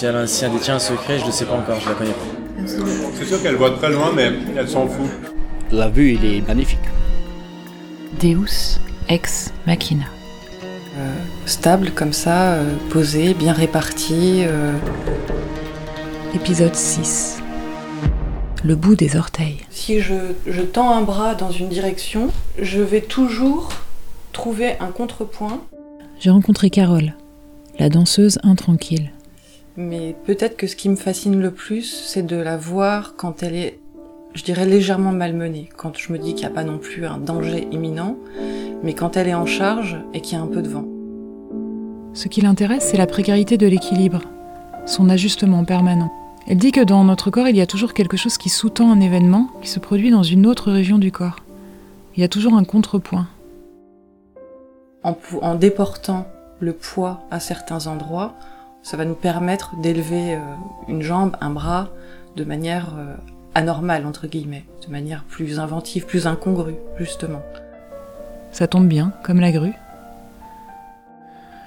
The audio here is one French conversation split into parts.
Si elle, si elle détient un secret, je ne sais pas encore, je la connais pas. C'est sûr qu'elle voit très loin, mais elle s'en fout. La vue, il est magnifique. Deus ex machina. Euh, stable comme ça, euh, posé, bien réparti. euh. Épisode 6. Le bout des orteils. Si je, je tends un bras dans une direction, je vais toujours trouver un contrepoint. J'ai rencontré Carole, la danseuse intranquille. Mais peut-être que ce qui me fascine le plus, c'est de la voir quand elle est, je dirais, légèrement malmenée. Quand je me dis qu'il n'y a pas non plus un danger imminent, mais quand elle est en charge et qu'il y a un peu de vent. Ce qui l'intéresse, c'est la précarité de l'équilibre, son ajustement permanent. Elle dit que dans notre corps, il y a toujours quelque chose qui sous-tend un événement qui se produit dans une autre région du corps. Il y a toujours un contrepoint. En, en déportant le poids à certains endroits, ça va nous permettre d'élever euh, une jambe, un bras, de manière euh, anormale, entre guillemets, de manière plus inventive, plus incongrue, justement. Ça tombe bien, comme la grue.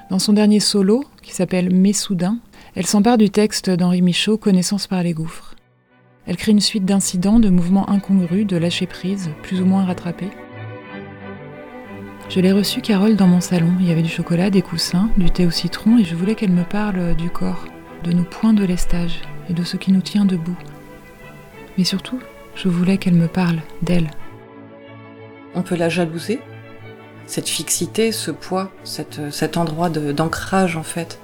Dans son dernier solo, qui s'appelle Mes soudain, elle s'empare du texte d'Henri Michaud, Connaissance par les gouffres. Elle crée une suite d'incidents, de mouvements incongrus, de lâcher prise, plus ou moins rattrapés. Je l'ai reçue, Carole, dans mon salon. Il y avait du chocolat, des coussins, du thé au citron, et je voulais qu'elle me parle du corps, de nos points de lestage et de ce qui nous tient debout. Mais surtout, je voulais qu'elle me parle d'elle. On peut la jalouser, cette fixité, ce poids, cette- cet endroit d'ancrage en fait,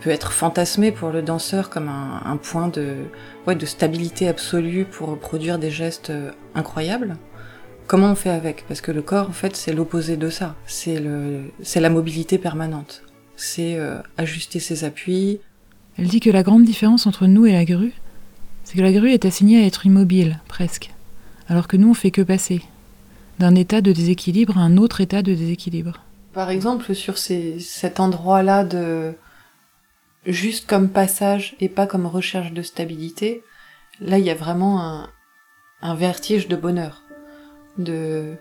peut être fantasmé pour le danseur comme un, point de stabilité absolue pour produire des gestes euh, incroyables. Comment on fait avec? Parce que le corps en fait c'est l'opposé de ça, c'est le, c'est la mobilité permanente, c'est euh, ajuster ses appuis. Elle dit que la grande différence entre nous et la grue, c'est que la grue est assignée à être immobile, presque, alors que nous on fait que passer d'un état de déséquilibre à un autre état de déséquilibre. Par exemple, sur ces, cet endroit-là de juste comme passage et pas comme recherche de stabilité, là il y a vraiment un, un vertige de bonheur, de,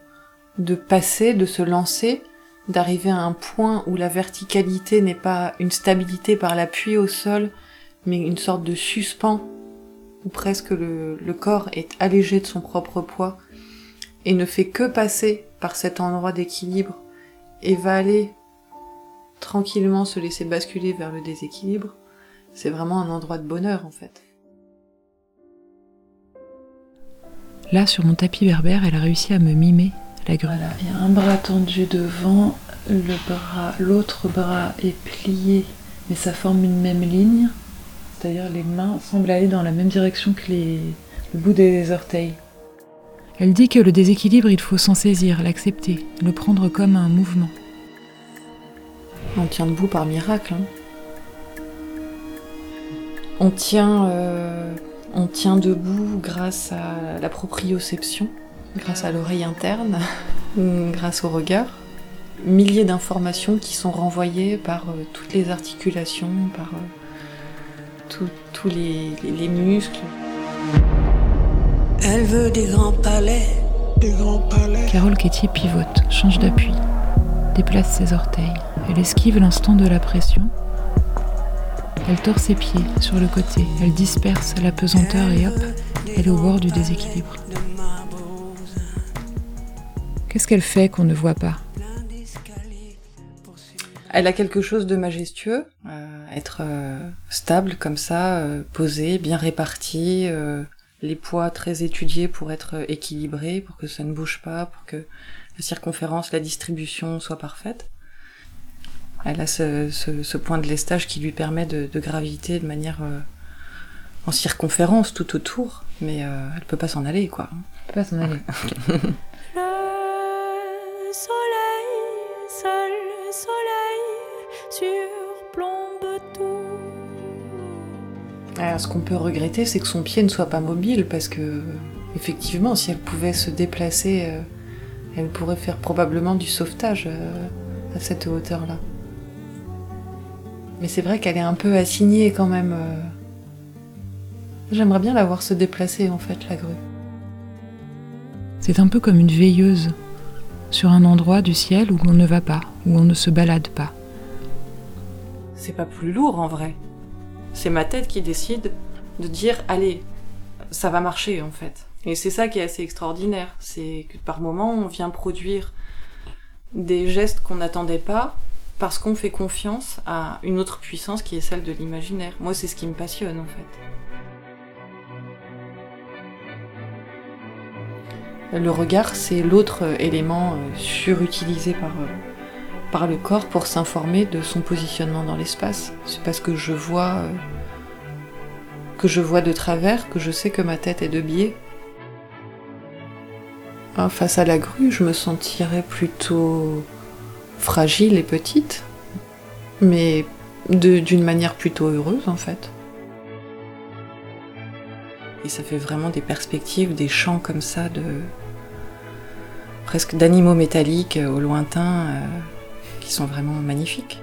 de passer, de se lancer, d'arriver à un point où la verticalité n'est pas une stabilité par l'appui au sol, mais une sorte de suspens où presque le, le corps est allégé de son propre poids et ne fait que passer par cet endroit d'équilibre et va aller tranquillement se laisser basculer vers le déséquilibre, c'est vraiment un endroit de bonheur en fait. Là, sur mon tapis berbère, elle a réussi à me mimer la grue. Voilà, il y a un bras tendu devant, le bras, l'autre bras est plié, mais ça forme une même ligne. C'est-à-dire les mains semblent aller dans la même direction que les, le bout des orteils. Elle dit que le déséquilibre, il faut s'en saisir, l'accepter, le prendre comme un mouvement. On tient debout par miracle. hein. On tient, euh, on tient debout grâce à la proprioception, grâce à l'oreille interne, grâce au regard. Milliers d'informations qui sont renvoyées par euh, toutes les articulations, par euh, tout- tous les, les- les muscles. Elle veut des grands palais, des grands palais. Carole Quétier pivote, change d'appui, déplace ses orteils. Elle esquive l'instant de la pression. Elle tord ses pieds sur le côté. Elle disperse la pesanteur et hop, elle est au bord du déséquilibre. Qu'est-ce qu'elle fait qu'on ne voit pas? Elle a quelque chose de majestueux, euh, être euh, stable comme ça, euh, posé, bien réparti, euh, les poids très étudiés pour être euh, équilibré, pour que ça ne bouge pas, pour que la circonférence, la distribution soit parfaite. Elle a ce, ce- ce point de lestage qui lui permet de, de graviter de manière euh, en circonférence tout autour, mais euh, elle peut pas s'en aller, quoi. peut pas s'en aller. Le soleil, seul soleil, surplombe tout. Alors, ce qu'on peut regretter, c'est que son pied ne soit pas mobile, parce que, effectivement, si elle pouvait se déplacer, euh, elle pourrait faire probablement du sauvetage euh, à cette hauteur-là. Mais c'est vrai qu'elle est un peu assignée quand même. euh. J'aimerais bien la voir se déplacer, en fait, la grue. C'est un peu comme une veilleuse sur un endroit du ciel où on ne va pas, où on ne se balade pas. C'est pas plus lourd, en vrai. C'est ma tête qui décide de dire allez, ça va marcher en fait. Et c'est ça qui est assez extraordinaire, c'est que par moments on vient produire des gestes qu'on n'attendait pas parce qu'on fait confiance à une autre puissance qui est celle de l'imaginaire. Moi, c'est ce qui me passionne en fait. Le regard, c'est l'autre élément euh, surutilisé par, euh, par le corps pour s'informer de son positionnement dans l'espace. C'est parce que je vois euh, que je vois de travers que je sais que ma tête est de biais. Ah, face à la grue, je me sentirais plutôt fragile et petite, mais d'une manière plutôt heureuse en fait. Et ça fait vraiment des perspectives, des champs comme ça de presque d'animaux métalliques au lointain euh, qui sont vraiment magnifiques.